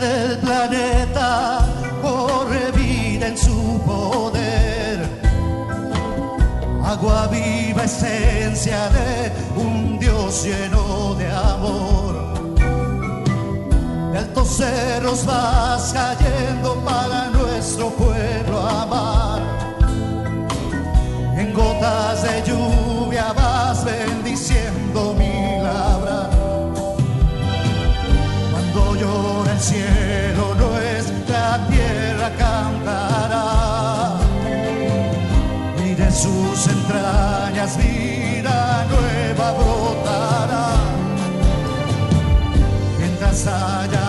Del planeta, corre vida en su poder. Agua viva, esencia de un Dios lleno de amor. De altos cerros vas cayendo el cielo, nuestra tierra cantará. Y de sus entrañas vida nueva brotará. Mientras haya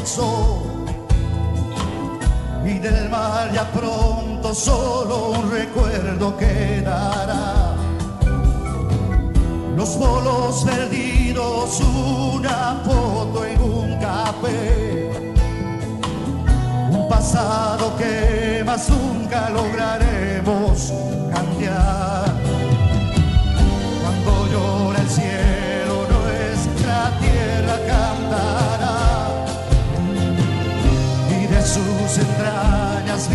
comenzó y del mar ya pronto solo un recuerdo quedará. Los bolos perdidos, una foto en un café, un pasado que más nunca lograremos cambiar. Herr das